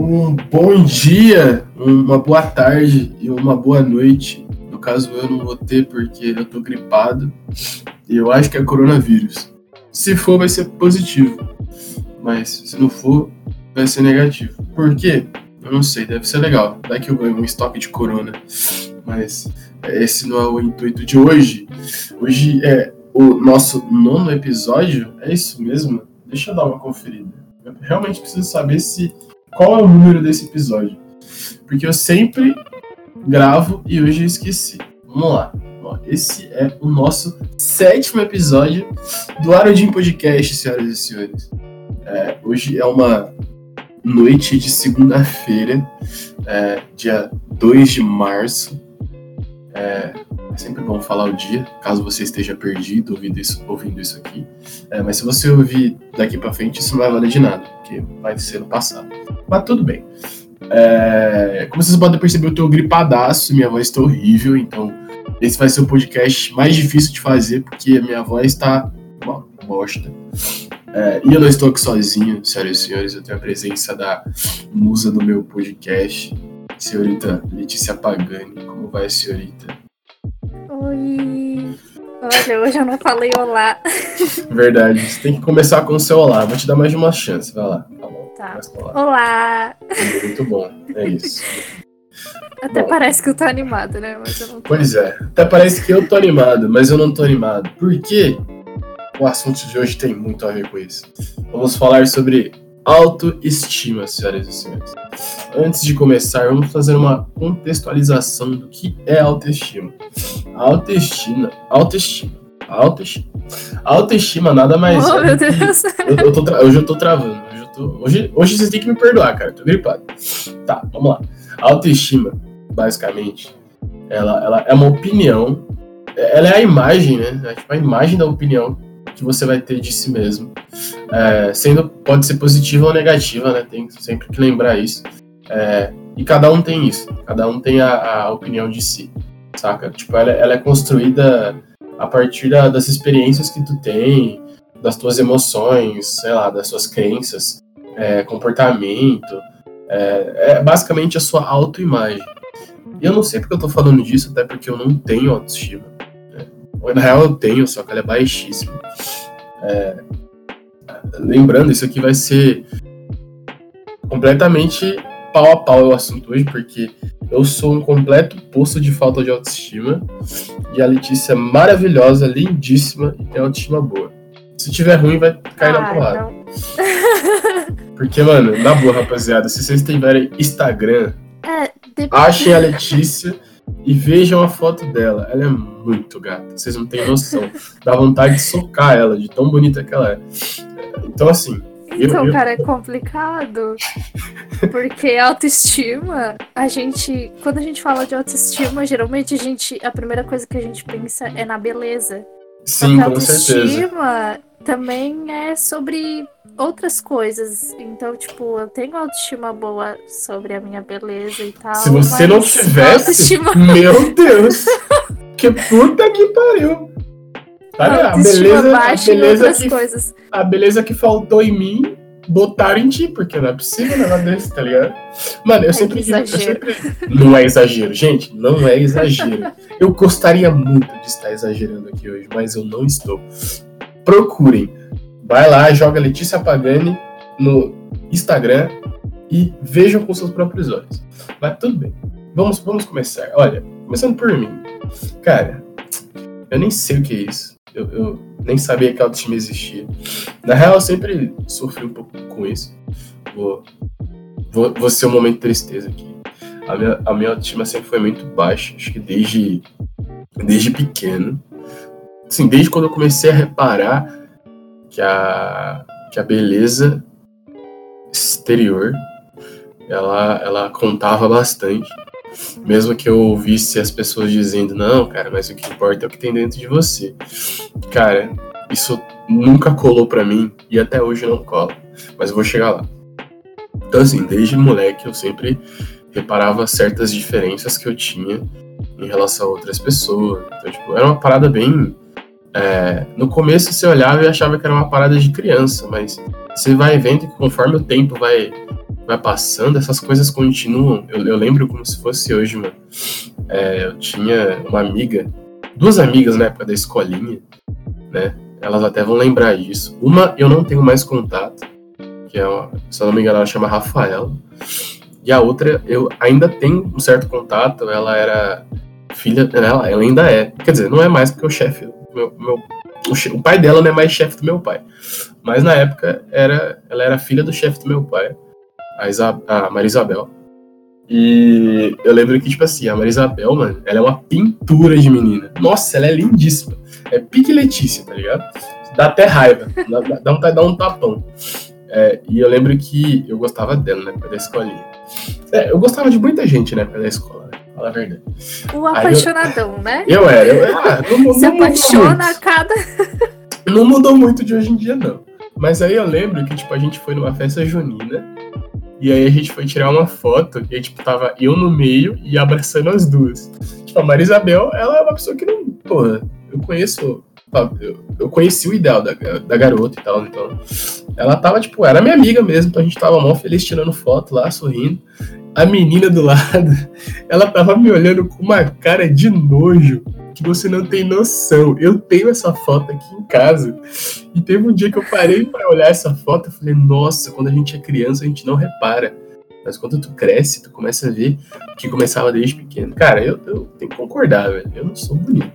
um bom dia, uma boa tarde e uma boa noite. No caso, eu não vou ter porque eu tô gripado e eu acho que é coronavírus. Se for, vai ser positivo, mas se não for, vai ser negativo. Por quê? Eu não sei, deve ser legal. Daqui eu ganho um estoque de corona. Mas esse não é o intuito de hoje. Hoje é o nosso nono episódio. É isso mesmo? Deixa eu dar uma conferida. Eu realmente preciso saber se qual é o número desse episódio. Porque eu sempre gravo e hoje eu esqueci. Vamos lá. Esse é o nosso sétimo episódio do Arodin Podcast, senhoras e senhores. É, hoje é uma noite de segunda-feira, é, dia 2 de março. É, é, sempre bom falar o dia, caso você esteja perdido ouvindo isso, ouvindo isso aqui. É, mas se você ouvir daqui para frente, isso não vai valer de nada, porque vai ser no passado. Mas tudo bem. É, como vocês podem perceber, eu tô gripadaço, minha voz está horrível, então esse vai ser o podcast mais difícil de fazer, porque a minha voz está uma bosta. É, e eu não estou aqui sozinho, senhoras e senhores, eu tenho a presença da musa do meu podcast, senhorita Letícia Pagani. Como vai, senhorita? Oi! Olha, hoje eu não falei olá. Verdade, você tem que começar com o seu olá. Vou te dar mais de uma chance, vai lá. Tá bom. Tá. Olá! Muito bom, é isso. Até bom. parece que eu tô animado, né? Mas eu não tô. Pois é, até parece que eu tô animado, mas eu não tô animado. Por quê? o assunto de hoje tem muito a ver com isso. Vamos falar sobre autoestima, senhoras e senhores. Antes de começar, vamos fazer uma contextualização do que é autoestima. A autoestima, autoestima, autoestima. A autoestima nada mais oh, é. meu Deus. Eu, eu tô hoje eu tô travando. Hoje, eu tô, hoje, hoje vocês têm que me perdoar, cara. Eu tô gripado. Tá, vamos lá. A autoestima, basicamente, ela, ela é uma opinião. Ela é a imagem, né? É tipo a imagem da opinião que você vai ter de si mesmo. É, sendo, pode ser positiva ou negativa, né? Tem sempre que lembrar isso. É, e cada um tem isso, cada um tem a, a opinião de si, saca? Tipo, ela, ela é construída a partir da, das experiências que tu tem, das tuas emoções, sei lá, das suas crenças, é, comportamento, é, é, basicamente a sua autoimagem. E eu não sei porque eu tô falando disso, até porque eu não tenho autoestima. Na real eu tenho, só que ela é baixíssima. É, lembrando, isso aqui vai ser completamente pau a pau o assunto hoje, porque eu sou um completo poço de falta de autoestima e a Letícia é maravilhosa, lindíssima e tem autoestima boa. Se tiver ruim, vai cair ah, na porrada. Porque, mano, na boa, rapaziada, se vocês tiverem Instagram, é, achem a Letícia e vejam a foto dela. Ela é muito gata. Vocês não têm noção. Dá vontade de socar ela, de tão bonita que ela é. Então, assim. Então, eu, cara, é complicado. Porque autoestima, a gente. Quando a gente fala de autoestima, geralmente a gente. A primeira coisa que a gente pensa é na beleza. Sim, com autoestima certeza. também é sobre outras coisas. Então, tipo, eu tenho autoestima boa sobre a minha beleza e tal. Se você não tivesse, autoestima... meu Deus! que puta que pariu! Tá, a beleza, a beleza que, coisas. A beleza que faltou em mim, botaram em ti, porque não é possível um negócio desse, tá ligado? Mano, eu, é sempre, eu sempre. Não é exagero, gente, não é exagero. Eu gostaria muito de estar exagerando aqui hoje, mas eu não estou. Procurem Vai lá, joga Letícia Pagani no Instagram e vejam com seus próprios olhos. Mas tudo bem. Vamos, vamos começar. Olha, começando por mim. Cara, eu nem sei o que é isso. Eu, eu nem sabia que autoestima existia. Na real, eu sempre sofri um pouco com isso. Vou, vou, vou ser um momento de tristeza aqui. A minha, a minha autoestima sempre foi muito baixa. Acho que desde, desde pequeno. Assim, desde quando eu comecei a reparar que a, que a beleza exterior ela, ela contava bastante. Mesmo que eu ouvisse as pessoas dizendo, não, cara, mas o que importa é o que tem dentro de você. Cara, isso nunca colou para mim e até hoje não cola. Mas eu vou chegar lá. Então, assim, desde moleque eu sempre reparava certas diferenças que eu tinha em relação a outras pessoas. Então, tipo, era uma parada bem é, no começo você olhava e achava que era uma parada de criança, mas você vai vendo que conforme o tempo vai, vai passando, essas coisas continuam. Eu, eu lembro como se fosse hoje, mano. É, eu tinha uma amiga, duas amigas na época da escolinha, né? Elas até vão lembrar disso. Uma eu não tenho mais contato, que é uma, se eu não me engano, ela chama Rafaela. E a outra eu ainda tenho um certo contato, ela era filha, ela, ela ainda é. Quer dizer, não é mais porque o chefe, meu, meu, o, pai dela não é mais chefe do meu pai. Mas na época era, ela era filha do chefe do meu pai a, Isa, a Maria. E eu lembro que, tipo assim, a Maria Isabel, mano, ela é uma pintura de menina. Nossa, ela é lindíssima. É pique Letícia, tá ligado? Dá até raiva, dá, dá, um, dá um tapão. É, e eu lembro que eu gostava dela época da escolinha. É, eu gostava de muita gente época da escola, né? Fala a verdade. O apaixonadão, eu, né? Eu era. Eu, ah, não, Se não apaixona a cada. Não mudou muito de hoje em dia, não. Mas aí eu lembro que, tipo, a gente foi numa festa junina e aí a gente foi tirar uma foto e aí, tipo, tava eu no meio e abraçando as duas. Tipo, a Maria Isabel, ela é uma pessoa que não. Porra, eu conheço. Eu, eu conheci o ideal da, da garota e tal, então. Ela tava, tipo, era minha amiga mesmo, então a gente tava mó feliz tirando foto lá, sorrindo. A menina do lado, ela tava me olhando com uma cara de nojo que você não tem noção. Eu tenho essa foto aqui em casa. E teve um dia que eu parei para olhar essa foto e falei, nossa, quando a gente é criança a gente não repara. Mas quando tu cresce, tu começa a ver que começava desde pequeno. Cara, eu, eu tenho que concordar, velho. Eu não sou bonito.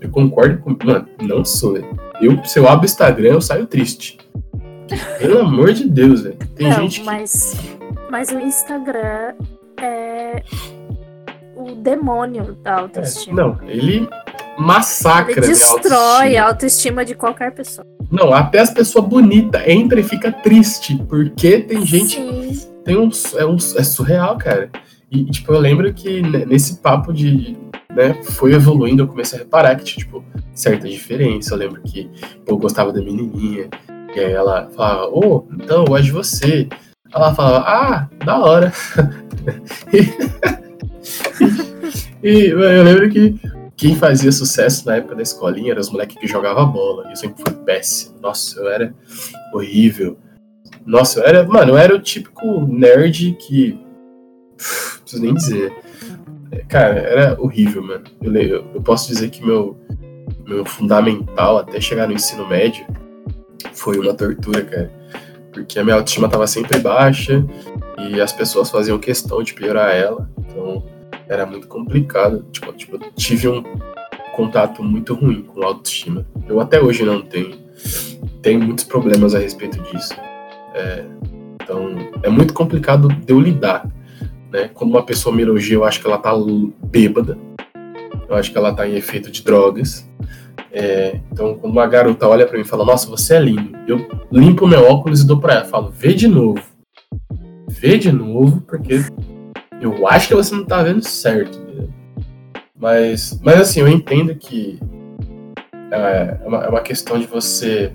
Eu concordo com. Mano, não sou, velho. Eu, se eu abro o Instagram, eu saio triste. Pelo amor de Deus, velho. Tem não, gente que. Mas, mas o Instagram é o demônio da autoestima. É, não, ele massacra ele destrói a autoestima. a autoestima de qualquer pessoa. Não, até as pessoas bonitas entra e fica triste, porque tem gente. Sim. Tem um, é, um, é surreal, cara. E, tipo, eu lembro que nesse papo de. Né, foi evoluindo, eu comecei a reparar que tinha, tipo, certa diferença. Eu lembro que pô, eu gostava da menininha, e aí ela falava, oh, então, eu gosto de você. Ela falava, ah, da hora. e eu lembro que quem fazia sucesso na época da escolinha eram os moleques que jogavam bola. E eu sempre fui péssimo. Nossa, eu era horrível. Nossa, eu era. Mano, eu era o típico nerd que. Não preciso nem dizer. Cara, era horrível, mano. Eu, eu, eu posso dizer que meu, meu fundamental até chegar no ensino médio foi uma tortura, cara. Porque a minha autoestima tava sempre baixa e as pessoas faziam questão de piorar ela. Então era muito complicado. Tipo, tipo, eu tive um contato muito ruim com autoestima. Eu até hoje não tenho. Tenho muitos problemas a respeito disso. É, então, é muito complicado de eu lidar. Né? Quando uma pessoa me elogia, eu acho que ela tá bêbada. Eu acho que ela tá em efeito de drogas. É, então, quando uma garota olha para mim e fala, nossa, você é lindo, eu limpo meu óculos e dou pra ela. Falo, vê de novo. Vê de novo, porque eu acho que você não tá vendo certo. Mas, mas assim, eu entendo que é, é uma, é uma questão de você.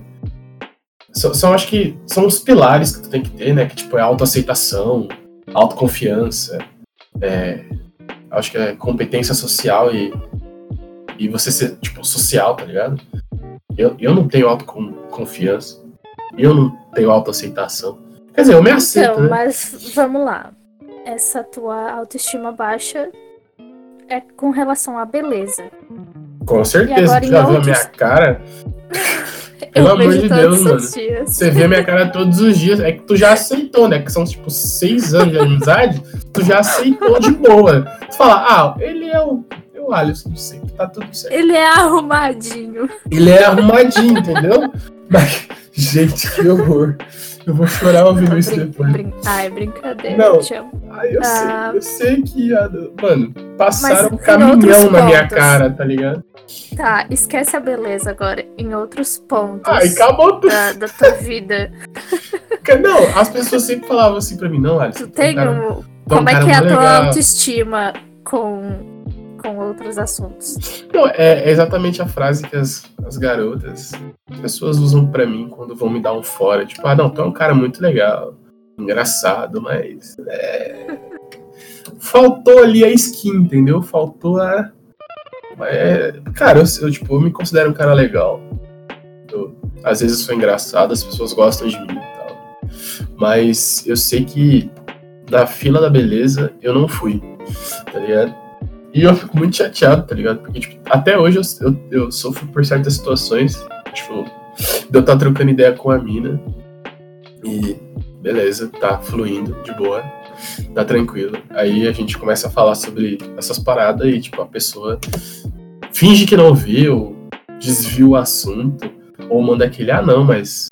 São, são, acho que são os pilares que tu tem que ter, né? Que tipo, é autoaceitação, autoconfiança, é, acho que é competência social e, e você ser, tipo, social, tá ligado? Eu, eu não tenho autoconfiança, eu não tenho autoaceitação. Quer dizer, eu me aceito. Então, né? mas vamos lá essa tua autoestima baixa é com relação à beleza. Com certeza, tu já viu a minha cara? Pelo amor de Deus, mano. Você vê a minha cara todos os dias. É que tu já aceitou, né? Que são tipo seis anos de amizade. tu já aceitou de boa. Tu fala, ah, ele é o, o Alisson sempre, tá tudo certo. Ele é arrumadinho. Ele é arrumadinho, entendeu? Mas, gente, que horror. Eu vou chorar ouvindo isso Brin depois. Brin Ai, brincadeira. Não. Ai, eu, ah, sei, eu sei que. Mano, passaram um caminhão na minha cara, tá ligado? Tá, esquece a beleza agora. Em outros pontos. Ai, acabou tudo. Da, da tua vida. Não, as pessoas sempre falavam assim pra mim, não, Alisson. Tu tem um. Como é que é a tua autoestima com com outros assuntos. Não, é, é, exatamente a frase que as, as garotas, as pessoas usam para mim quando vão me dar um fora. Tipo, ah, não, tu é um cara muito legal, engraçado, mas. É... Faltou ali a skin, entendeu? Faltou a. É... Cara, eu, eu, tipo, eu me considero um cara legal. Eu, às vezes eu sou engraçado, as pessoas gostam de mim e tal. Mas eu sei que na fila da beleza, eu não fui, tá ligado? E eu fico muito chateado, tá ligado? Porque, tipo, até hoje eu, eu, eu sofro por certas situações, tipo, de eu estar trocando ideia com a mina e beleza, tá fluindo de boa, tá tranquilo. Aí a gente começa a falar sobre essas paradas e, tipo, a pessoa finge que não viu, desvia o assunto, ou manda aquele, ah não, mas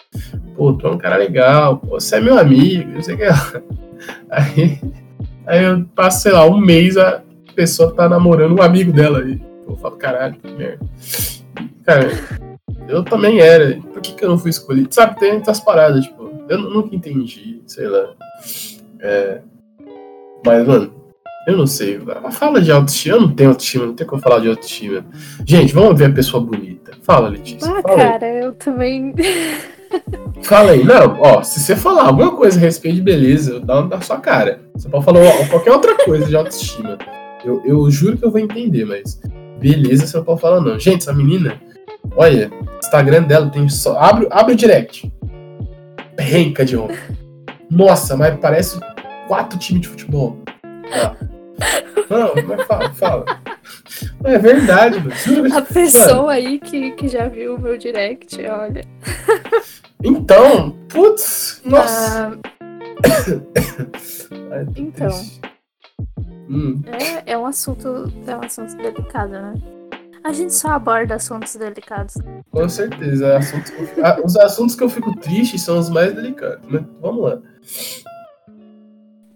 pô, tu é um cara legal, pô, você é meu amigo, não sei o que. Aí, aí eu passo, sei lá, um mês, a pessoa tá namorando um amigo dela. E eu falo, caralho, que merda. Cara, eu também era. Por que, que eu não fui escolhido? Sabe, tem essas paradas, tipo, eu nunca entendi, sei lá. É, mas, mano, eu não sei. Fala de autoestima. Eu não tenho autoestima, não tem como falar de autoestima. Gente, vamos ver a pessoa bonita. Fala, Letícia. Ah, fala cara, aí. eu também. Fala aí. Não, ó, se você falar alguma coisa a respeito de beleza, eu dou na sua cara. Você pode falar ó, qualquer outra coisa de autoestima. Eu, eu juro que eu vou entender, mas beleza você não pode falar, não. Gente, essa menina, olha, Instagram dela tem só. Abre, abre o direct. Penca de homem. Nossa, mas parece quatro times de futebol. Ah. Não, mas fala, fala. É verdade, mano. A pessoa mano. aí que, que já viu o meu direct, olha. Então, putz, nossa. Ah, então. Hum. É, é um assunto. É um assunto delicado, né? A gente só aborda assuntos delicados. Com certeza. Assuntos os assuntos que eu fico triste são os mais delicados, né? Vamos lá.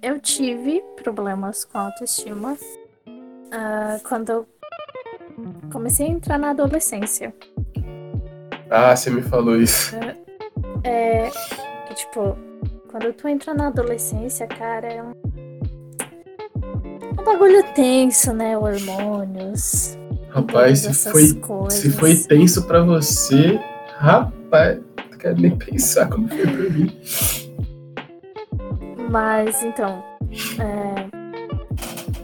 Eu tive problemas com autoestima uh, quando eu comecei a entrar na adolescência. Ah, você me falou isso. É, que, tipo, quando tu entra na adolescência, cara, é um bagulho tenso, né? Hormônios. Rapaz, se foi, se foi tenso pra você, rapaz, não quero nem pensar como foi pra mim. Mas, então, é,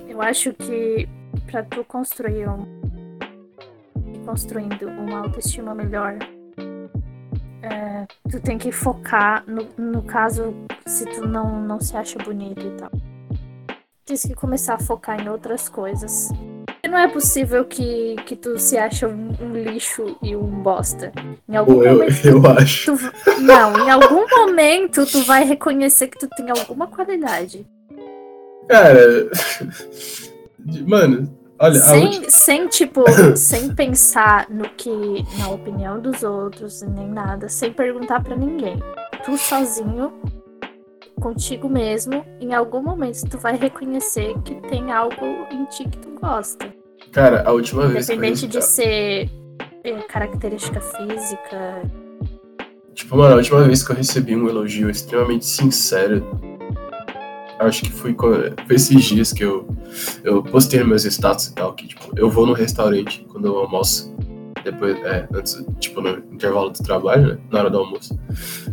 eu acho que para tu construir um construindo uma autoestima melhor é, tu tem que focar no, no caso se tu não, não se acha bonito e tal tens que começar a focar em outras coisas não é possível que, que tu se acha um, um lixo e um bosta. Em algum eu, momento. Eu acho. Tu, não, em algum momento tu vai reconhecer que tu tem alguma qualidade. Cara. Mano, olha. Sem, última... sem tipo, sem pensar no que. na opinião dos outros, nem nada. Sem perguntar para ninguém. Tu sozinho contigo mesmo, em algum momento tu vai reconhecer que tem algo em ti que tu gosta. Cara, a última vez. Independente de ser é, característica física. Tipo, mano, a última vez que eu recebi um elogio extremamente sincero. Acho que foi, foi esses dias que eu, eu postei nos meus status e tal, que tipo, eu vou no restaurante quando eu almoço depois, é, antes, tipo, no intervalo do trabalho, né, na hora do almoço.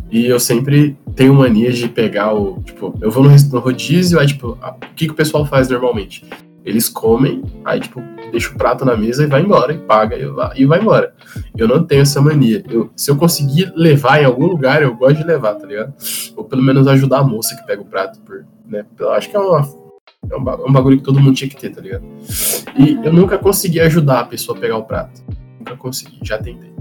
E eu sempre tenho mania de pegar o, tipo, eu vou no, no rodízio, aí, tipo, a, o que, que o pessoal faz normalmente? Eles comem, aí, tipo, deixa o prato na mesa e vai embora, e paga, e, e vai embora. Eu não tenho essa mania. Eu, se eu conseguir levar em algum lugar, eu gosto de levar, tá ligado? Ou pelo menos ajudar a moça que pega o prato, por, né? Eu acho que é uma é um bagulho que todo mundo tinha que ter, tá ligado? E eu nunca consegui ajudar a pessoa a pegar o prato nunca consegui, já tentei.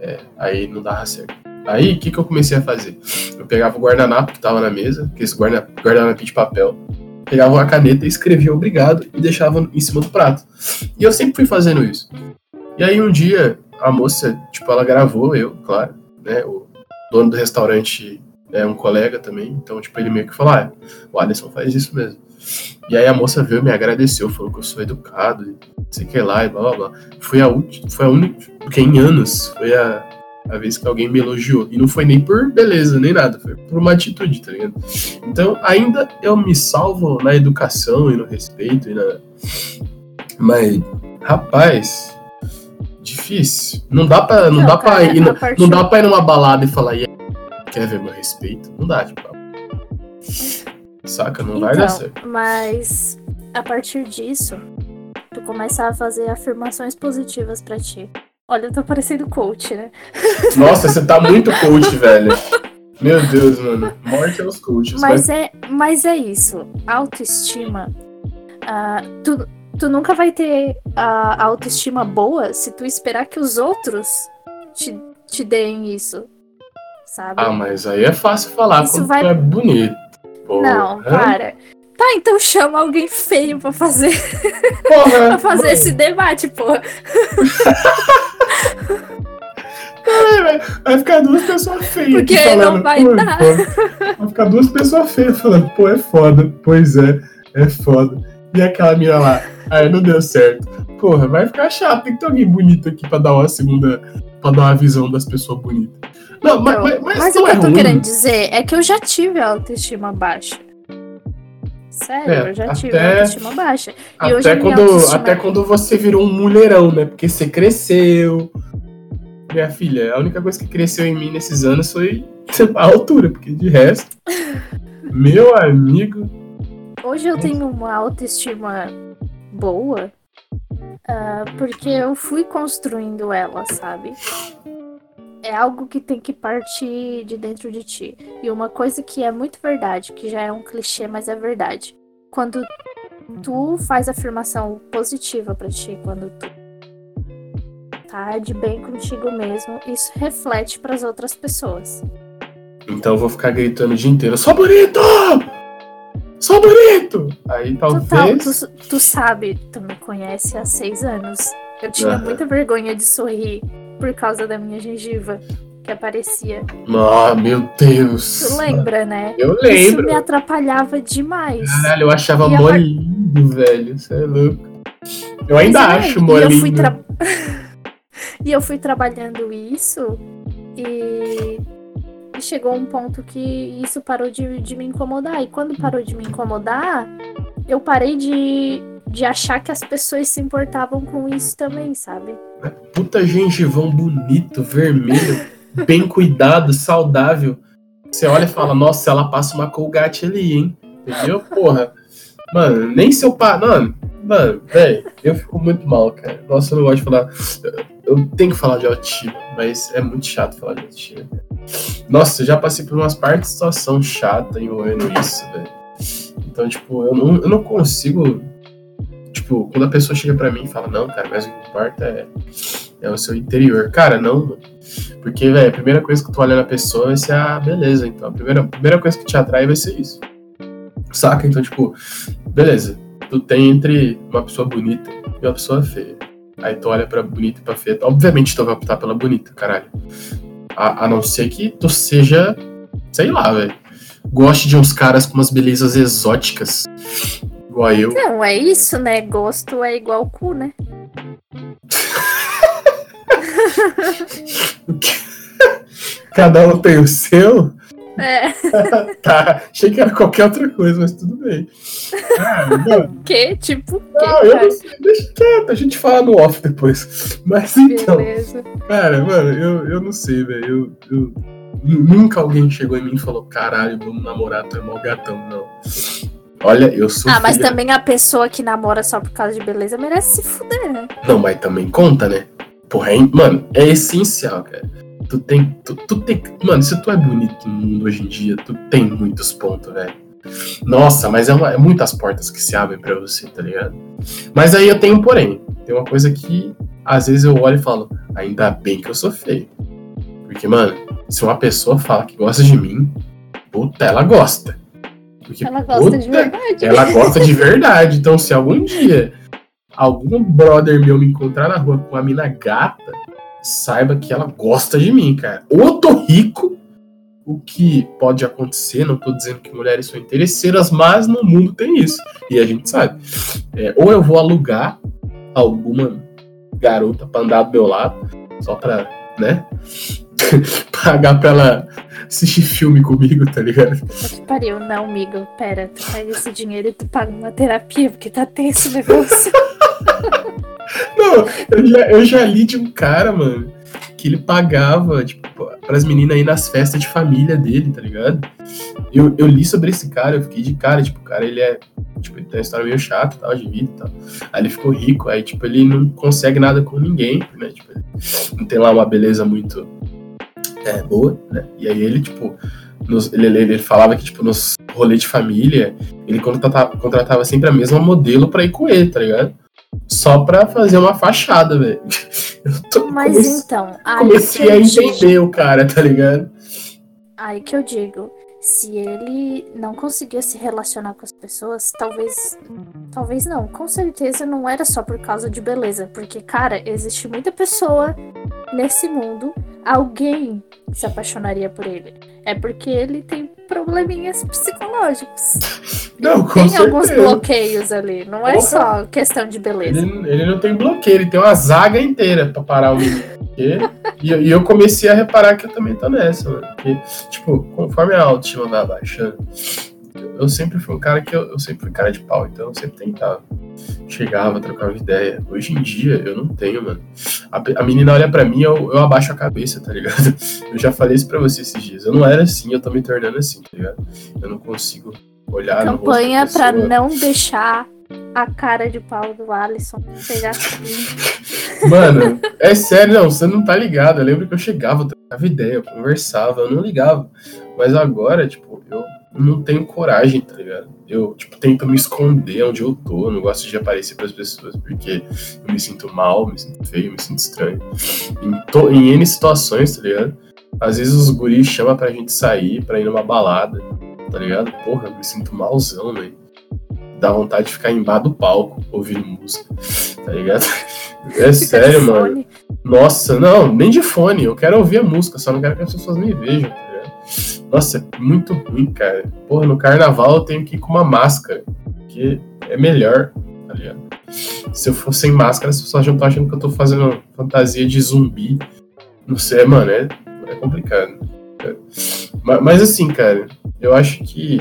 É, aí não dava certo. Aí, o que, que eu comecei a fazer? Eu pegava o guardanapo que tava na mesa, que esse guarda, guardanapo de papel, pegava uma caneta e escrevia obrigado e deixava em cima do prato. E eu sempre fui fazendo isso. E aí um dia, a moça, tipo, ela gravou, eu, claro, né, o dono do restaurante é um colega também, então, tipo, ele meio que falou, ah, o Alisson faz isso mesmo. E aí a moça veio me agradeceu, falou que eu sou educado, e sei que lá, e blá blá blá. Foi a última, foi a única, porque em anos foi a, a vez que alguém me elogiou. E não foi nem por beleza, nem nada, foi por uma atitude, tá ligado? Então, ainda eu me salvo na educação e no respeito e na. Mas, rapaz, difícil. Não dá pra, não, não dá cara, pra ir, não, não dá pra ir numa balada e falar, e quer ver meu respeito? Não dá, tipo. Saca? Não então, vai dar então, certo. Mas a partir disso, tu começa a fazer afirmações positivas para ti. Olha, eu tô parecendo coach, né? Nossa, você tá muito coach, velho. Meu Deus, mano. Morte aos coaches. Mas, é, mas é isso. Autoestima. Uh, tu, tu nunca vai ter a autoestima boa se tu esperar que os outros te, te deem isso. Sabe? Ah, mas aí é fácil falar Isso quando vai- tu é bonito. Porra. Não, para. Tá, então chama alguém feio pra fazer, Porra, pra fazer mano, esse debate, pô. Vai ficar duas pessoas feias. Porque falando, não vai "Pô, é dar." foda." Vai ficar duas pessoas feias falando, pô, é foda. Pois é, é foda. E aquela mina lá, aí não deu certo. Porra, vai ficar chato. Tem que ter alguém bonito aqui pra dar uma segunda. Pra dar uma visão das pessoas bonitas. Não, mas, Então, mas, mas o que é eu tô ruim. querendo dizer é que eu já tive a autoestima baixa. Sério, É, eu já tive até- a autoestima baixa. E Até quando, autoestima- até quando você virou um mulherão, né? Porque você cresceu. Minha filha, a única coisa que cresceu em mim nesses anos foi a altura, porque de resto, meu amigo. Hoje eu tenho uma autoestima boa ah, porque eu fui construindo ela, sabe? É algo que tem que partir de dentro de ti. E uma coisa que é muito verdade, que já é um clichê, mas é verdade. Quando tu faz afirmação positiva pra ti, quando tu tá de bem contigo mesmo, isso reflete pras outras pessoas. Então eu vou ficar gritando o dia inteiro: sou bonito! Sou bonito! Aí Total, talvez. tu, tu sabe, tu me conhece há seis anos. Eu tinha Aham. muita vergonha de sorrir por causa da minha gengiva que aparecia. Ah, meu Deus! Tu lembra, né? Eu Isso lembro. me atrapalhava demais. Caralho, eu achava E mó lindo, velho. Você é louco. Eu ainda Pois é, acho e mó lindo. fui tra- E eu fui trabalhando isso e... e chegou um ponto que isso parou de, de me incomodar. E quando parou de me incomodar, eu parei de, de achar que as pessoas se importavam com isso também, sabe? Puta gengivão bonito, vermelho, bem cuidado, saudável. Você olha e fala, nossa, ela passa uma colgate ali, hein? Entendeu? Porra. Mano, nem seu pai. Mano, mano, velho, eu fico muito mal, cara. Nossa, eu não gosto de falar. Eu tenho que falar de autoestima, mas é muito chato falar de autoestima. Nossa, já passei por umas partes de situação chata envolvendo isso, velho. Então, tipo, eu não, eu não consigo. Tipo, quando a pessoa chega pra mim e fala, não, cara, mas o que importa é é o seu interior. Cara, não. mano. Porque, velho, a primeira coisa que tu olha na pessoa vai ser a beleza. Então, a primeira, a primeira coisa que te atrai vai ser isso. Saca? Então, tipo, beleza. Tu tem entre uma pessoa bonita e uma pessoa feia. Aí tu olha pra bonita e pra feia. Obviamente tu vai optar pela bonita, caralho. A, a não ser que tu seja, sei lá, velho. Goste de uns caras com umas belezas exóticas. Igual eu. Não, é isso, né? Gosto é igual cu, né? Cada um tem o seu. É. Tá, achei que era qualquer outra coisa, mas tudo bem. Ah, mano, Que? Tipo, que? não, eu cara? não sei, deixa quieto, a gente fala no off depois. Mas então, Beleza. cara, mano, eu, eu não sei, velho. Eu, eu- nu- Nunca alguém chegou em mim e falou, caralho, vamos namorar, tu é mau gatão, não. Olha, eu sou. Ah, mas filha- também a pessoa que namora só por causa de beleza merece se fuder, né? Não, mas também conta, né? Porra, é, mano, é essencial, cara. Tu tem, tu, tu tem. Mano, se tu é bonito no mundo hoje em dia, tu tem muitos pontos, velho. Nossa, mas é, uma- é muitas portas que se abrem pra você, tá ligado? Mas aí eu tenho um porém. Tem uma coisa que às vezes eu olho e falo, ainda bem que eu sou feio. Porque, mano, se uma pessoa fala que gosta de mim, puta, ela gosta. Porque, Ela gosta de puta, verdade. ela gosta de verdade. Então, se algum dia algum brother meu me encontrar na rua com uma mina gata, saiba que ela gosta de mim, cara. Ou eu tô rico, o que pode acontecer, não tô dizendo que mulheres são interesseiras, mas no mundo tem isso. E a gente sabe. É, ou eu vou alugar alguma garota pra andar do meu lado, só pra, né? Pagar pra ela assistir filme comigo, tá ligado? Que pariu. Não, amigo. Pera, tu pega esse dinheiro e tu paga uma terapia, porque tá tenso o negócio. Não, eu já, eu já li de um cara, mano, que ele pagava, tipo, pras meninas ir nas festas de família dele, tá ligado? Eu, eu li sobre esse cara, eu fiquei de cara, tipo, o cara, ele é, tipo, ele tem uma história meio chata, tal, de vida e tal. Aí ele ficou rico, aí, tipo, ele não consegue nada com ninguém, né? Tipo, não tem lá uma beleza muito é, boa, né? E aí ele, tipo, nos, ele, ele, falava que, tipo, nos rolês de família, ele contratava, contratava sempre a mesma modelo pra ir com ele, tá ligado? Só pra fazer uma fachada, velho. Mas comece, então. Comecei a entender digo, o cara, tá ligado? Aí que eu digo. Se ele não conseguia se relacionar com as pessoas, talvez. Talvez não. Com certeza não era só por causa de beleza. Porque, cara, existe muita pessoa nesse mundo. Alguém se apaixonaria por ele. É porque ele tem probleminhas psicológicos. Não, tem certeza. alguns bloqueios ali. Não é só questão de beleza. Ele, ele, não tem bloqueio, ele tem uma zaga inteira pra parar o menino. e, e eu comecei a reparar que eu também tô nessa, mano. Porque, tipo, conforme a autoestima vai baixando, eu sempre fui um cara que eu, eu sempre fui cara de pau, então eu sempre tentava. Chegava, trocava ideia. Hoje em dia eu não tenho, mano. A, a menina olha para mim, eu, eu abaixo a cabeça, tá ligado? Eu já falei isso pra você esses dias. Eu não era assim, eu tô me tornando assim, tá ligado? Eu não consigo olhar Campanha pra não deixar a cara de pau do Alisson pegar assim. Mano, é sério, não, você não tá ligado. Eu lembro que eu chegava, eu trocava ideia, eu conversava, eu não ligava. Mas agora, tipo, eu não tenho coragem, tá ligado? Eu, tipo, tento me esconder onde eu tô, eu não gosto de aparecer pras pessoas, porque eu me sinto mal, me sinto feio, me sinto estranho. Em, to, em N situações, tá ligado? Às vezes os guris chamam pra gente sair, pra ir numa balada, tá ligado? Porra, eu me sinto malzão, velho. Dá vontade de ficar embaixo do palco, ouvindo música, tá ligado? É sério, mano. Nossa, não, nem de fone, eu quero ouvir a música, só não quero que as pessoas me vejam, tá ligado? Nossa, é muito ruim, cara. Porra, no carnaval eu tenho que ir com uma máscara. Que é melhor, tá ligado? Se eu for sem máscara, as pessoas já estão achando que eu tô fazendo fantasia de zumbi. Não sei, mano, é, é complicado. Mas, mas, assim, cara, eu acho que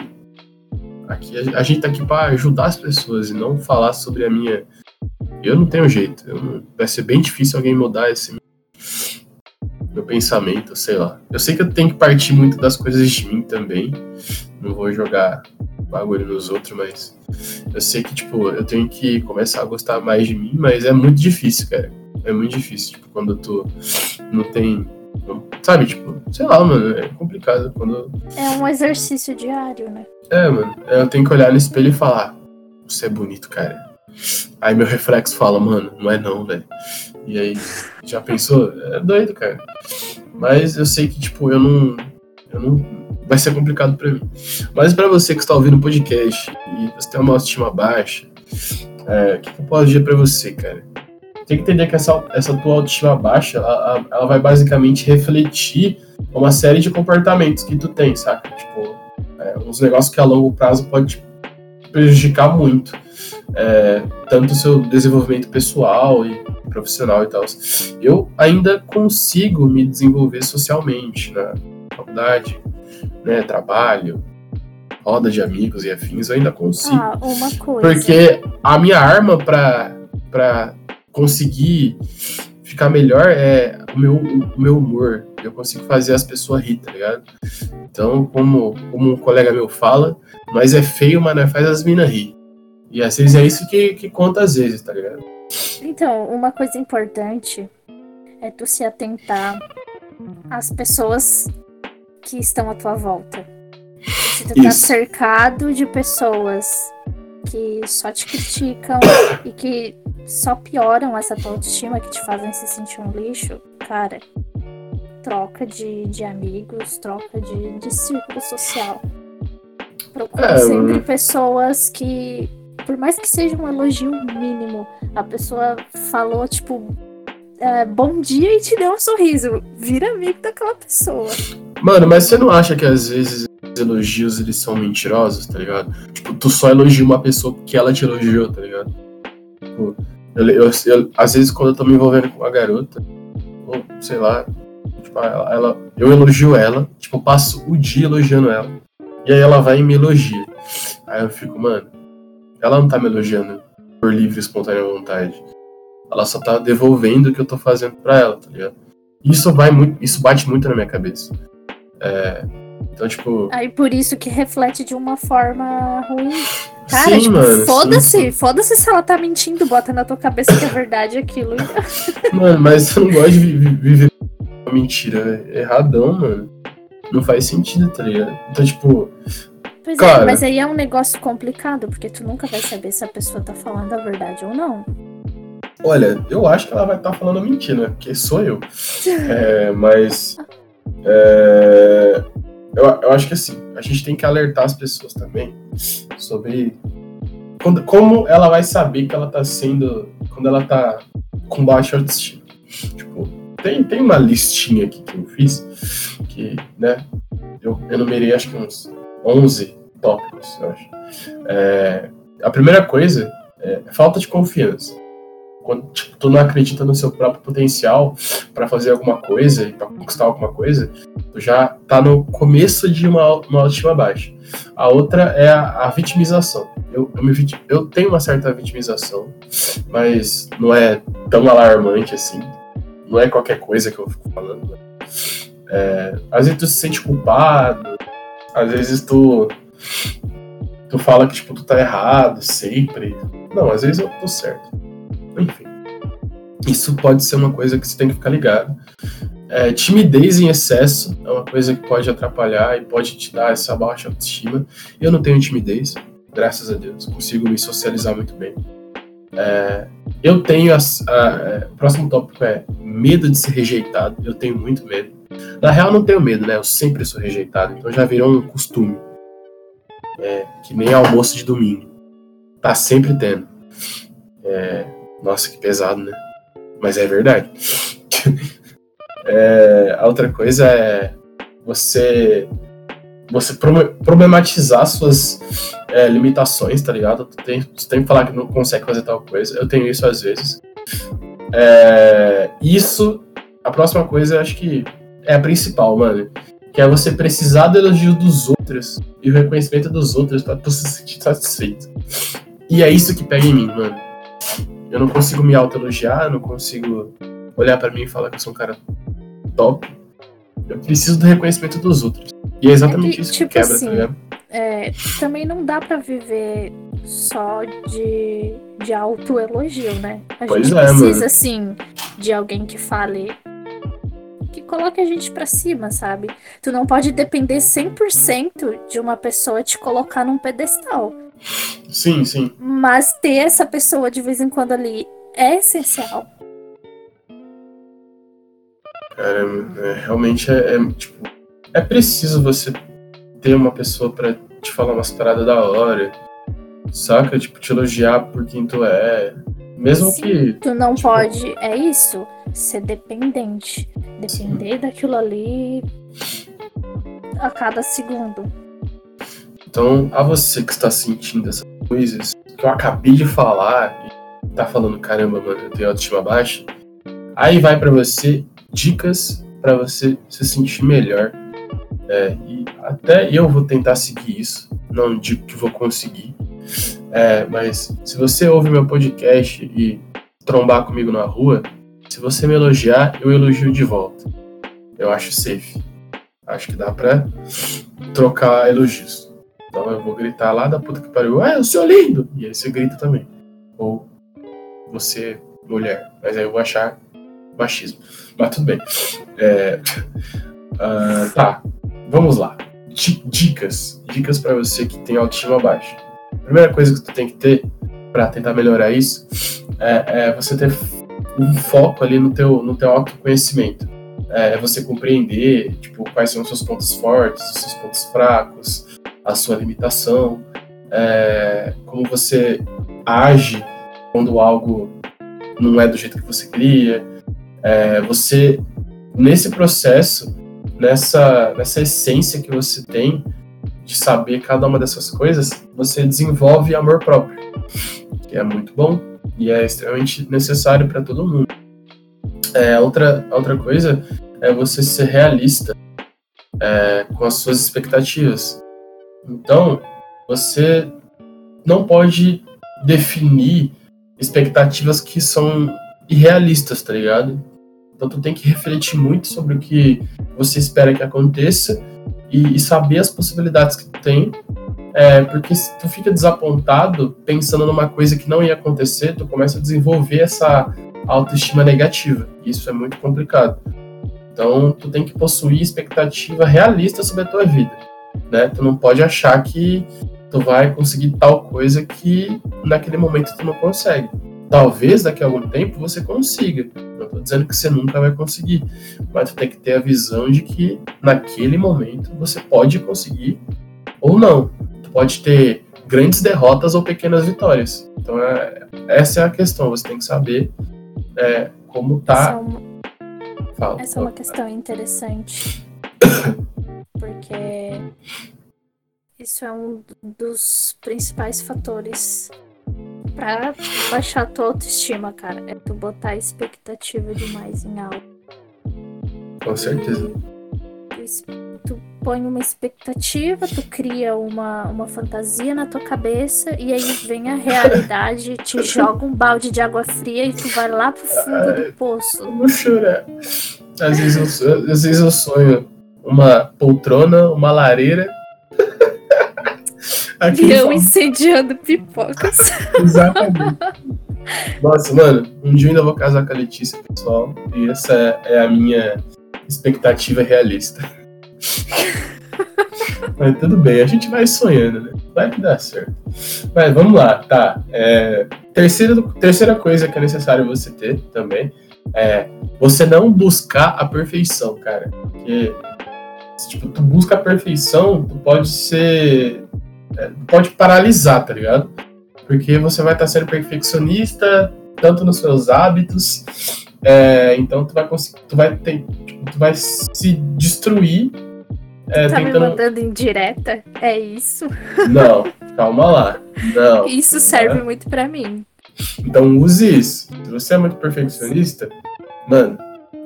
aqui a, a gente tá aqui para ajudar as pessoas e não falar sobre a minha. Eu não tenho jeito. Não... vai ser bem difícil alguém mudar esse meu pensamento, sei lá. Eu sei que eu tenho que partir muito das coisas de mim também. Não vou jogar bagulho nos outros, mas eu sei que, tipo, eu tenho que começar a gostar mais de mim, mas é muito difícil, cara. É muito difícil, tipo, quando tu não tem. Não, sabe, tipo, sei lá, mano, é complicado quando. É um exercício diário, né? É, mano. Eu tenho que olhar no espelho e falar: Você é bonito, cara. Aí meu reflexo fala, mano, não é não, velho. E aí, já pensou? É doido, cara. Mas eu sei que, tipo, eu não. Eu não. Vai ser complicado para mim. Mas para você que está ouvindo o podcast e você tem uma autoestima baixa, é, o que, que eu posso dizer para você, cara? Tem que entender que essa, essa tua autoestima baixa, ela, ela vai basicamente refletir uma série de comportamentos que tu tem, saca? Tipo, é, uns negócios que a longo prazo pode te prejudicar muito é, tanto o seu desenvolvimento pessoal e profissional e tal. Eu ainda consigo me desenvolver socialmente na faculdade, né, trabalho, roda de amigos e afins, eu ainda consigo. Ah, uma coisa. Porque a minha arma para conseguir ficar melhor é o meu, o meu humor. Eu consigo fazer as pessoas rir, tá ligado? Então, como, como um colega meu fala, mas é feio, mas não faz as minas rir. E às vezes é isso que, que conta às vezes, tá ligado? Então, uma coisa importante é tu se atentar às pessoas que estão à tua volta. Se tu tá cercado de pessoas que só te criticam e que só pioram essa tua autoestima, que te fazem se sentir um lixo, cara, troca de, de amigos, troca de, de círculo social. Procura é, sempre pessoas que por mais que seja um elogio mínimo, a pessoa falou, tipo, é, bom dia e te deu um sorriso. Vira amigo daquela pessoa. Mano, mas você não acha que às vezes os elogios eles são mentirosos, tá ligado? Tipo, tu só elogia uma pessoa porque ela te elogiou, tá ligado? Tipo, eu, eu, eu, às vezes quando eu tô me envolvendo com uma garota, ou sei lá, tipo, ela, ela, eu elogio ela, tipo, passo o dia elogiando ela. E aí ela vai e me elogia. Aí eu fico, mano, ela não tá me elogiando por livre e espontânea vontade. Ela só tá devolvendo o que eu tô fazendo pra ela, tá ligado? Isso vai muito, isso bate muito na minha cabeça. É, então, tipo. Aí por isso que reflete de uma forma ruim. Cara, sim, tipo, foda-se, foda-se se ela tá mentindo, bota na tua cabeça que é verdade aquilo. mano, mas eu não gosto de viver uma mentira. É erradão, mano. Não faz sentido, tá ligado? Então, tipo. Pois Cara. é, mas aí é um negócio complicado, porque tu nunca vai saber se a pessoa tá falando a verdade ou não. Olha, eu acho que ela vai estar falando mentira, porque sou eu. É, mas. é, eu, eu acho que assim, a gente tem que alertar as pessoas também sobre quando- como ela vai saber que ela tá sendo. Quando ela tá com baixa autoestima. Tipo, tem, tem uma listinha aqui que eu fiz, que, né, eu enumerei acho que uns 11 tópicos, eu acho. É, a primeira coisa é falta de confiança quando tipo, tu não acredita no seu próprio potencial para fazer alguma coisa e para conquistar alguma coisa, tu já tá no começo de uma, uma autoestima baixa. A outra é a, a vitimização. Eu, eu, me eu tenho uma certa vitimização, mas não é tão alarmante assim. Não é qualquer coisa que eu fico falando. né? É, às vezes tu se sente culpado, às vezes tu tu fala que tipo tu tá errado sempre. Não, às vezes eu tô certo. Enfim. Isso pode ser uma coisa que você tem que ficar ligado. É, timidez em excesso é uma coisa que pode atrapalhar e pode te dar essa baixa autoestima. Eu não tenho timidez, graças a Deus. Consigo me socializar muito bem. É, eu tenho. As, a- é, o próximo tópico é medo de ser rejeitado. Eu tenho muito medo. Na real, não tenho medo, né? Eu sempre sou rejeitado. Então já virou um costume. É, que nem almoço de domingo. Tá sempre tendo. É, nossa, que pesado, né? Mas é verdade. É, a outra coisa é você você pro- problematizar suas é, limitações, tá ligado? Tu tem, tem que falar que não consegue fazer tal coisa. Eu tenho isso às vezes. É, isso, a próxima coisa, acho que é a principal, mano. Que é você precisar do elogio dos outros e o reconhecimento dos outros pra tu se sentir satisfeito. E é isso que pega em mim, mano. Eu não consigo me autoelogiar, eu não consigo olhar pra mim e falar que eu sou um cara top. Eu preciso do reconhecimento dos outros. E é exatamente É que, isso tipo que quebra, assim, tá ligado? É, também não dá pra viver só de, de autoelogio, né? A Pois gente é, precisa, mano. assim, de alguém que fale. Que coloque a gente pra cima, sabe? Tu não pode depender 100% de uma pessoa te colocar num pedestal. Sim, sim. Mas ter essa pessoa de vez em quando ali é essencial. Cara, é, realmente é, é, tipo. É preciso você ter uma pessoa pra te falar umas paradas da hora. Saca? Tipo, te elogiar por quem tu é. Mesmo Sim, que. Tu não tipo- pode, é isso, ser dependente. Depender daquilo ali a cada segundo. Então, a você que está sentindo essas coisas que eu acabei de falar e tá falando, caramba, mano, eu tenho autoestima baixa, aí vai pra você dicas pra você se sentir melhor. É, e até eu vou tentar seguir isso. Não digo que vou conseguir. É, mas se você ouve meu podcast e trombar comigo na rua, se você me elogiar, eu elogio de volta. Eu acho safe. Acho que dá pra trocar elogios. Então eu vou gritar lá da puta que pariu, ah, eu sou lindo! E aí você grita também. Ou você, mulher. Mas aí eu vou achar machismo. Mas tudo bem. É, ah, tá, vamos lá. Di- Dicas. Dicas pra você que tem autoestima baixa. Primeira coisa que tu tem que ter pra tentar melhorar isso é, é você ter um foco ali no teu, no teu autoconhecimento. É você compreender tipo, quais são os seus pontos fortes, os seus pontos fracos, a sua limitação, é, como você age quando algo não é do jeito que você queria. É, você, nesse processo, nessa, nessa essência que você tem de saber cada uma dessas coisas, você desenvolve amor próprio, que é muito bom e é extremamente necessário para todo mundo. É, outra, outra coisa é você ser realista é, com as suas expectativas. Então, você não pode definir expectativas que são irrealistas, tá ligado? Então, tu tem que refletir muito sobre o que você espera que aconteça e, e saber as possibilidades que tu tem, é, porque se tu fica desapontado pensando numa coisa que não ia acontecer, tu começa a desenvolver essa autoestima negativa. Isso é muito complicado. Então, tu tem que possuir expectativa realista sobre a tua vida, né? Tu não pode achar que tu vai conseguir tal coisa que naquele momento tu não consegue. Talvez daqui a algum tempo você consiga. Estou dizendo que você nunca vai conseguir, mas tu tem que ter a visão de que naquele momento você pode conseguir ou não. Tu pode ter grandes derrotas ou pequenas vitórias. Então é, essa é a questão. Você tem que saber é, como tá. Essa é uma, Fala, essa é uma questão interessante. porque isso é um dos principais fatores pra baixar a tua autoestima, cara. É tu botar expectativa demais em algo. Com certeza. Tu, põe uma expectativa, tu cria uma, uma fantasia na tua cabeça e aí vem a realidade, te joga um balde de água fria e tu vai lá pro fundo do poço. Vou chorar. Às vezes eu, às vezes eu sonho uma poltrona, uma lareira Aqui eu incendiando pipocas. Exatamente. Nossa, mano, um dia eu ainda vou casar com a Letícia, pessoal. E essa é a minha expectativa realista. Mas tudo bem, a gente vai sonhando, né? Vai que dá certo. Mas vamos lá, tá. É, terceira, terceira coisa que é necessário você ter também é você não buscar a perfeição, cara. Porque, tipo, tu busca a perfeição, tu pode ser pode paralisar, tá ligado? Porque você vai estar sendo perfeccionista, tanto nos seus hábitos, é, então tu vai conseguir, tu vai ter, tipo, tu vai se destruir. É, tá tentando... me mandando indireta? É isso? Não, calma lá. Não. Isso serve é. muito para mim. Então use isso. Se você é muito perfeccionista, mano,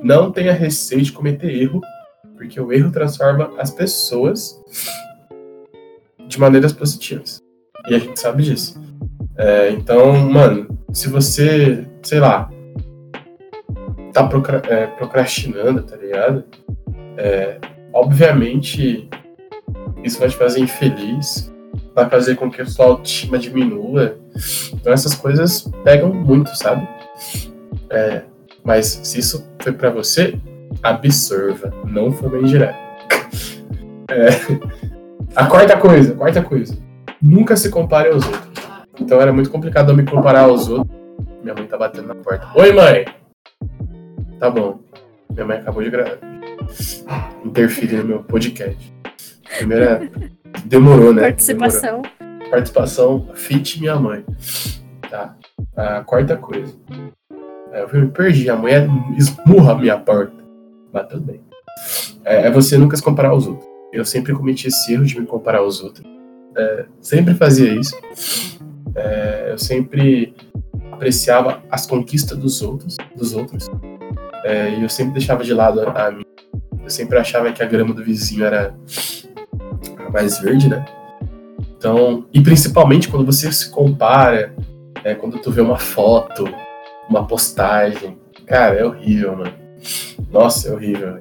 não tenha receio de cometer erro, porque o erro transforma as pessoas de maneiras positivas. E a gente sabe disso. É, então, mano, se você, sei lá, tá é, procrastinando, tá ligado? É, obviamente, isso vai te fazer infeliz, vai fazer com que a sua autoestima diminua. Então, essas coisas pegam muito, sabe? É, mas se isso foi para você, absorva, não foi bem direto. É, a quarta coisa, quarta coisa. Nunca se compare aos outros. Então era muito complicado eu me comparar aos outros. Minha mãe tá batendo na porta. Oi, mãe! Tá bom. Minha mãe acabou de gravar. Interferir no meu podcast. Primeira. Demorou, né? Participação. Demorou. Participação fit minha mãe. Tá. A quarta coisa. É, eu me perdi. A mulher esmurra a minha porta. Mas tudo bem. É, é você nunca se comparar aos outros. Eu sempre cometi esse erro de me comparar aos outros. É, sempre fazia isso. É, eu sempre apreciava as conquistas dos outros, dos outros. É, e eu sempre deixava de lado a, a minha. Eu sempre achava que a grama do vizinho era mais verde, né? Então, e principalmente quando você se compara, é, quando tu vê uma foto, uma postagem, cara, é horrível, mano. Nossa, é horrível.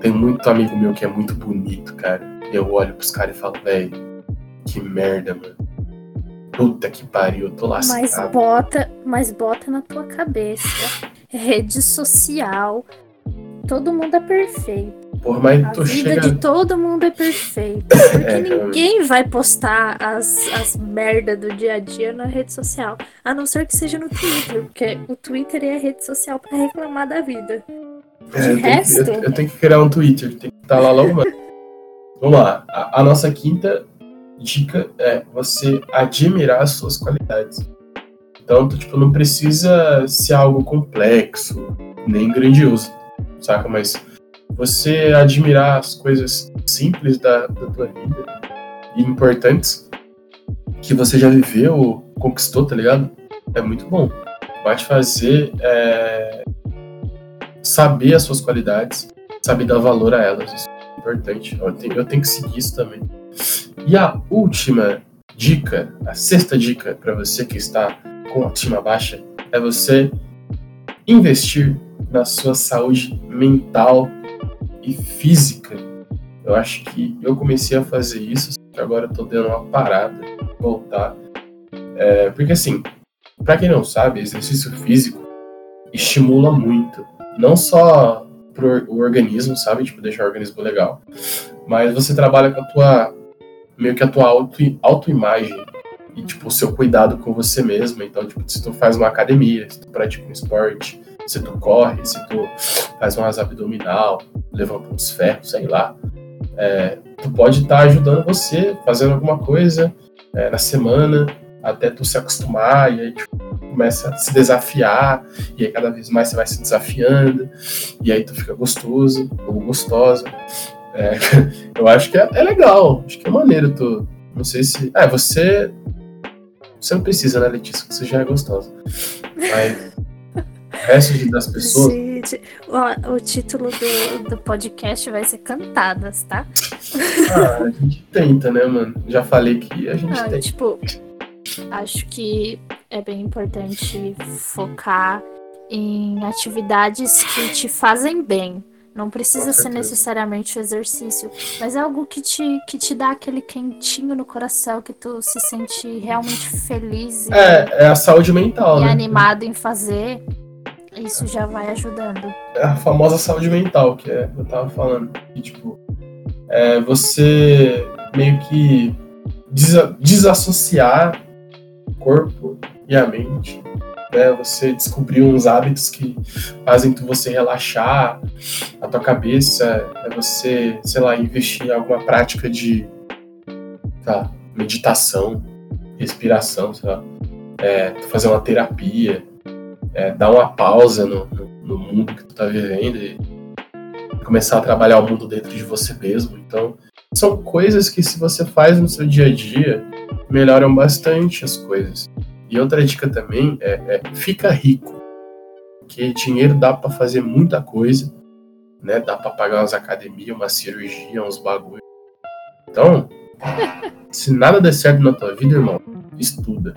Tem muito amigo meu que é muito bonito, cara. Eu olho pros caras e falo, velho, que merda, mano. Puta que pariu, eu tô lascado. Mas bota, mas bota na tua cabeça. Rede social. Todo mundo é perfeito. Porra, mas a tô vida de todo mundo é perfeito. Porque é, ninguém vai postar as, as merda do dia a dia na rede social. A não ser que seja no Twitter. Porque o Twitter é a rede social para reclamar da vida. É, eu, resto... tenho que, eu, eu, tenho que criar um Twitter, tem que estar lá logo mais. Vamos lá. A, a, nossa quinta dica é você admirar as suas qualidades. Então, tu, tipo, não precisa ser algo complexo, nem grandioso, saca? Mas você admirar as coisas simples da, da tua vida e importantes que você já viveu, conquistou, tá ligado? É muito bom. Vai te fazer é, saber as suas qualidades, saber dar valor a elas. Isso é importante. Eu tenho, eu tenho que seguir isso também. E a última dica, a sexta dica para você que está com autoestima baixa, é você investir na sua saúde mental e física. Eu acho que eu comecei a fazer isso, agora eu tô dando uma parada, voltar. É, porque assim, para quem não sabe, exercício físico estimula muito não só pro o organismo, sabe? Tipo, deixar o organismo legal. Mas você trabalha com a tua. meio que a tua auto, autoimagem. E, tipo, o seu cuidado com você mesmo. Então, tipo, se tu faz uma academia, se tu pratica um esporte, se tu corre, se tu faz umas abdominal, levanta uns ferros, sei lá. É, tu pode estar tá ajudando você, fazendo alguma coisa é, na semana, até tu se acostumar, e aí tipo, começa a se desafiar, e aí cada vez mais você vai se desafiando, e aí tu fica gostoso ou gostosa. É, eu acho que é, é, legal, acho que é maneiro tu. Não sei se. É, você. Você não precisa, né, Letícia? Você já é gostosa. Mas. o resto das pessoas. Gente, o, o título do, do podcast vai ser Cantadas, tá? Ah, a gente tenta, né, mano? Já falei que a gente ah, tenta. Tipo, acho que é bem importante focar em atividades que te fazem bem. Não precisa ser necessariamente o exercício, mas é algo que te, que te dá aquele quentinho no coração, que tu se sente realmente feliz. É, é a saúde mental, e né? animado em fazer. Isso já vai ajudando. É a famosa saúde mental, que é, eu tava falando. Que, tipo, é você meio que desassociar o corpo e a mente. Né? Você descobrir uns hábitos que fazem você relaxar a tua cabeça, é você, sei lá, investir em alguma prática de tá, meditação, respiração, sei lá, é, fazer uma terapia, é, dar uma pausa no, no, no mundo que tu tá vivendo e começar a trabalhar o mundo dentro de você mesmo. Então, são coisas que se você faz no seu dia a dia, melhoram bastante as coisas. E outra dica também é, é fica rico, porque dinheiro dá para fazer muita coisa, né? Dá para pagar umas academias, uma cirurgia, uns bagulho. Então, se nada der certo na tua vida, irmão, estuda.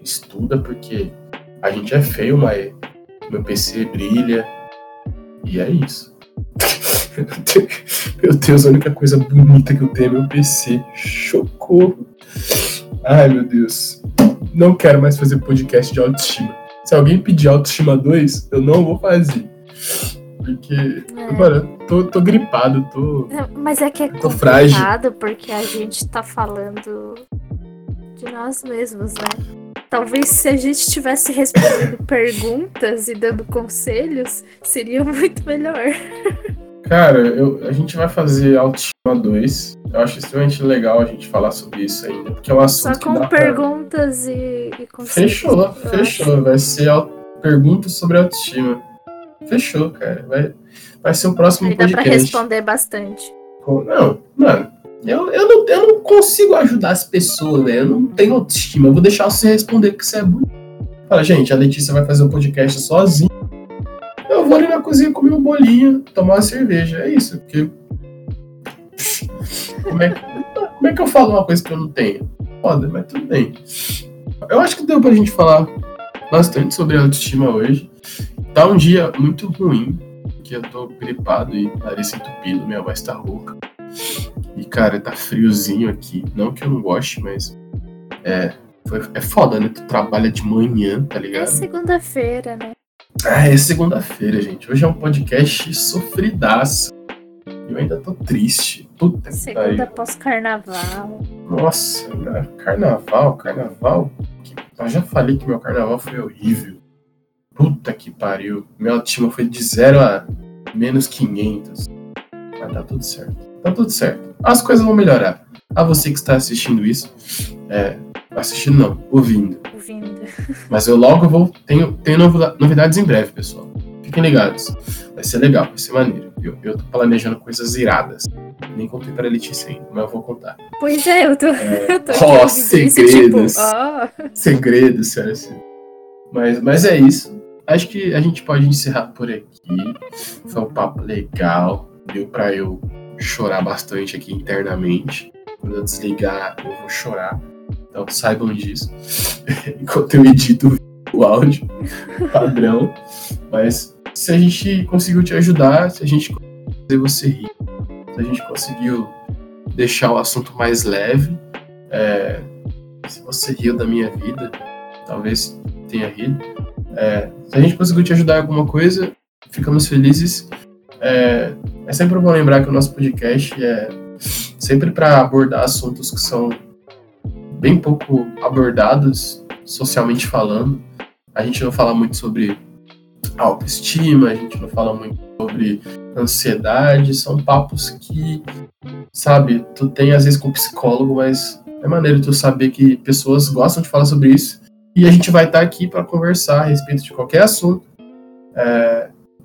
Estuda porque a gente é feio, mas meu PC brilha e é isso. meu Deus, a única coisa bonita que eu tenho é meu PC. Chocou. Ai, meu Deus. Não quero mais fazer podcast de autoestima. Se alguém pedir autoestima 2, eu não vou fazer. Porque, é. mano, eu tô, tô gripado, tô. Mas é que é tô frágil. porque a gente tá falando de nós mesmos, né? Talvez se a gente tivesse respondendo perguntas e dando conselhos, seria muito melhor. Cara, eu, a gente vai fazer Autoestima 2. Eu acho extremamente legal a gente falar sobre isso ainda, porque é um assunto Só com perguntas pra... e, e conselhos. Fechou, fechou. Acho. Vai ser perguntas sobre autoestima. Fechou, cara. Vai, vai ser o próximo Aí podcast. Dá pra responder bastante. Não, mano. Eu, eu, não, eu não consigo ajudar as pessoas, velho. Eu não tenho autoestima. Eu vou deixar você responder porque você é bonito. Fala, gente, a Letícia vai fazer um podcast sozinha. Eu vou ali na cozinha comer um bolinho, tomar uma cerveja. É isso. Porque. Como é, que, como é que eu falo uma coisa que eu não tenho? Foda, mas tudo bem. Eu acho que deu pra gente falar bastante sobre autoestima hoje. Tá um dia muito ruim, que eu tô gripado e nariz entupido, minha voz tá rouca. E, cara, tá friozinho aqui. Não que eu não goste, mas. É. É foda, né? Tu trabalha de manhã, tá ligado? É segunda-feira, né? Ah, é segunda-feira, gente. Hoje é um podcast sofridaço. Eu ainda tô triste. Puta Segunda pós-carnaval. Nossa, carnaval, carnaval. Eu já falei que meu carnaval foi horrível. Puta que pariu. Minha autoestima foi de 0 a menos 500. Mas tá tudo certo tá tudo certo. As coisas vão melhorar. A você que está assistindo isso, é, assistindo não, ouvindo. Ouvindo. Mas eu logo vou, tenho, tenho novidades em breve, pessoal. Fiquem ligados. Vai ser legal, vai ser maneiro. Eu, eu tô planejando coisas iradas. Nem contei pra Letícia ainda, mas eu vou contar. Pois é, eu tô. É, eu tô oh, segredos. Isso, tipo, oh. Segredos, senhora. Mas, mas é isso. Acho que a gente pode encerrar por aqui. Foi um papo legal. Deu pra eu chorar bastante aqui internamente. Quando eu desligar, eu vou chorar. Então saibam disso. Enquanto eu edito o áudio padrão. Mas se a gente conseguiu te ajudar, se a gente conseguiu fazer você rir, se a gente conseguiu deixar o assunto mais leve, é, se você riu da minha vida, talvez tenha rido. É, se a gente conseguiu te ajudar em alguma coisa, ficamos felizes. É, é sempre bom lembrar que o nosso podcast é sempre para abordar assuntos que são bem pouco abordados, socialmente falando. A gente não fala muito sobre autoestima, a gente não fala muito sobre ansiedade, são papos que, sabe, tu tem às vezes com psicólogo, mas é maneiro tu saber que pessoas gostam de falar sobre isso e a gente vai estar aqui para conversar a respeito de qualquer assunto, é,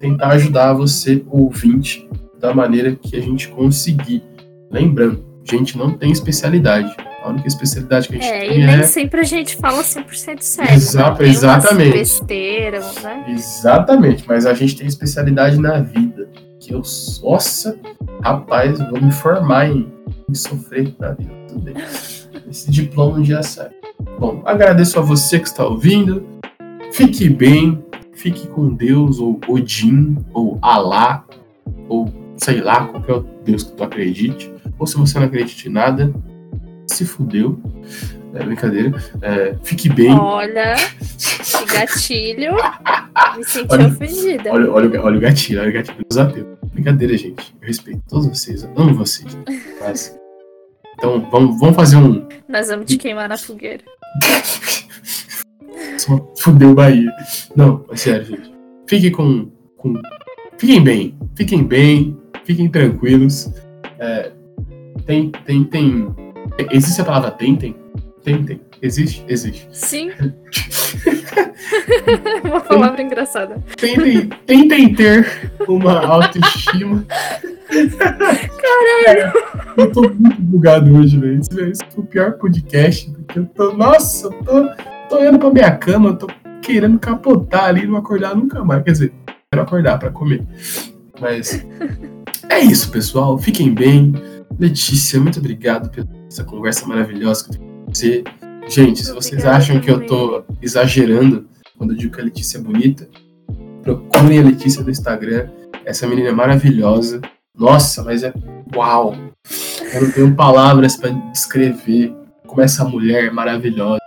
tentar ajudar você, ouvinte, da maneira que a gente conseguir. Lembrando, a gente não tem especialidade. A única especialidade que a gente é, tem e nem é. sempre a gente fala 100% sério. Exa né? Exatamente. besteiras, né? Exatamente, mas a gente tem especialidade na vida. Que eu, nossa, rapaz, vou me formar em, em sofrer na vida. Tudo bem. Esse diploma um dia sai. Bom, agradeço a você que está ouvindo. Fique bem, fique com Deus, ou Odin, ou Alá, ou sei lá, qualquer Deus que tu acredite. Ou se você não acredita em nada, se fudeu. É brincadeira. É, fique bem. Olha, que gatilho. Me senti Olha- ofendida. Olha, olha, o- olha o gatilho, olha o gatilho dos ateus. Brincadeira, gente. Eu respeito todos vocês, eu amo vocês. Mas... Então, vamos, vamos fazer um. Nós vamos te queimar na fogueira. Só fudeu Bahia. Não, é sério, gente. Fiquem com, com. Fiquem bem. Fiquem bem. Fiquem tranquilos. É, tem, tem, tem. Existe a palavra tentem? Tentem. Existe? Existe. Sim. Uma palavra engraçada. Tentem, tentem ter uma autoestima. Caralho! Eu tô muito bugado hoje, velho. Esse esse foi o pior podcast. Porque eu tô. Nossa, eu tô, tô indo pra minha cama, tô querendo capotar ali e não acordar nunca mais. Quer dizer, quero acordar pra comer. Mas é isso, pessoal. Fiquem bem. Letícia, muito obrigado pela essa conversa maravilhosa que eu tenho com você. Gente, se vocês Obrigada acham que eu tô exagerando quando eu digo que a Letícia é bonita, procurem a Letícia no Instagram. Essa menina é maravilhosa. Nossa, mas é uau! Eu não tenho palavras pra descrever como essa mulher é maravilhosa.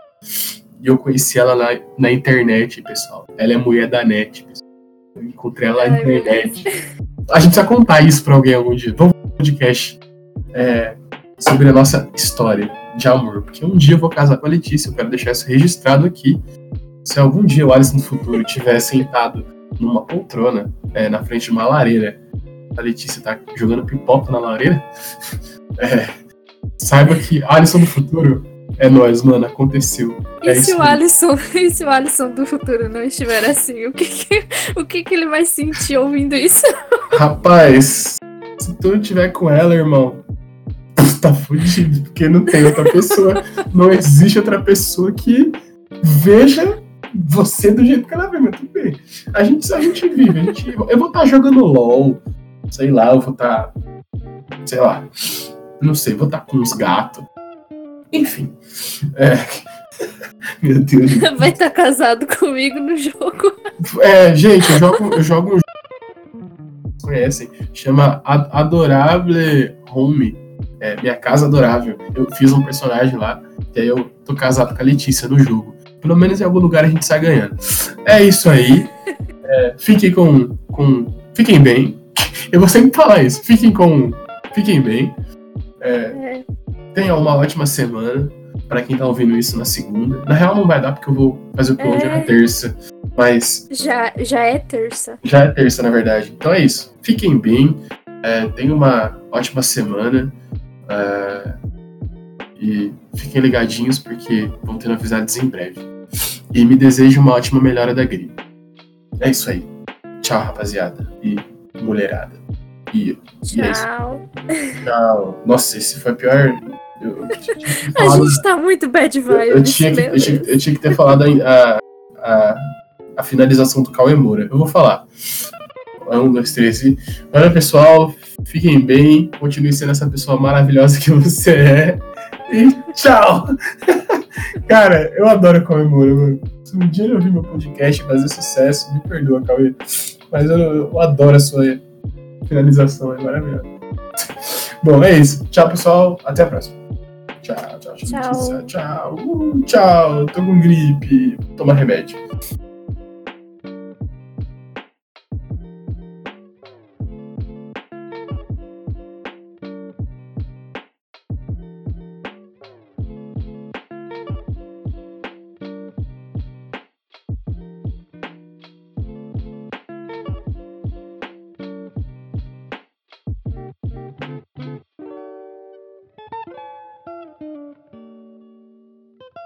E eu conheci ela na, na internet, pessoal. Ela é mulher da net, pessoal. Eu encontrei ela na internet. A gente precisa contar isso pra alguém algum dia. Vamos fazer um podcast é, sobre a nossa história de amor. Porque um dia eu vou casar com a Letícia. Eu quero deixar isso registrado aqui. Se algum dia o Alisson no futuro estiver sentado numa poltrona é, na frente de uma lareira, a Letícia tá jogando pipoca na lareira, é, saiba que Alisson no futuro é nós, mano. Aconteceu. E É se o. Alisson, e se o Alisson do futuro não estiver assim, o que que, o que que ele vai sentir ouvindo isso? Rapaz, se tu estiver com ela, irmão, tá fudido, porque não tem outra pessoa, não existe outra pessoa que veja você do jeito que ela vê, mas tudo bem. A gente, a gente vive, a gente, eu vou estar jogando LOL, sei lá, eu vou estar, sei lá, não sei, vou estar com uns gatos. Enfim. É, meu Deus. Vai estar casado comigo no jogo. É, gente, eu jogo, eu jogo um jogo que vocês conhecem, chama Ad- Adorable Home. É, minha casa adorável. Eu fiz um personagem lá, e aí eu tô casado com a Letícia no jogo. Pelo menos em algum lugar a gente sai ganhando. É isso aí. É, fiquem com, com. Fiquem bem. Eu vou sempre falar isso. Fiquem com. Fiquem bem. É, Tenham uma ótima semana. Pra quem tá ouvindo isso na segunda. Na real não vai dar porque eu vou fazer o upload É. na terça. Mas já, já é terça. já é terça, na verdade. Então é isso. Fiquem bem. É, tenham uma ótima semana. é, e fiquem ligadinhos porque vão ter novidades em breve. E me desejo uma ótima melhora da gripe. É isso aí. Tchau, rapaziada. E mulherada. E, e é. Tchau. Tchau. Nossa, esse foi pior. Eu, eu ter A gente tá muito bad eu, vibes. eu tinha que, eu, tinha, eu tinha que ter falado a, a, a, finalização do Cauê Moura. Eu vou falar. Um, dois, três e. Olha, pessoal, fiquem bem. Continue sendo essa pessoa maravilhosa que você é. E tchau! Cara, eu adoro Moura, mano. Se um dia ele ouvir meu podcast fazer sucesso, me perdoa, Cauê. Mas eu, eu adoro a sua finalização, é maravilhosa. Bom, é isso. Tchau, pessoal. Até a próxima. Tchau, tchau, tchau. Tchau. Tchau. Uh, tchau. Tô com gripe. Toma remédio.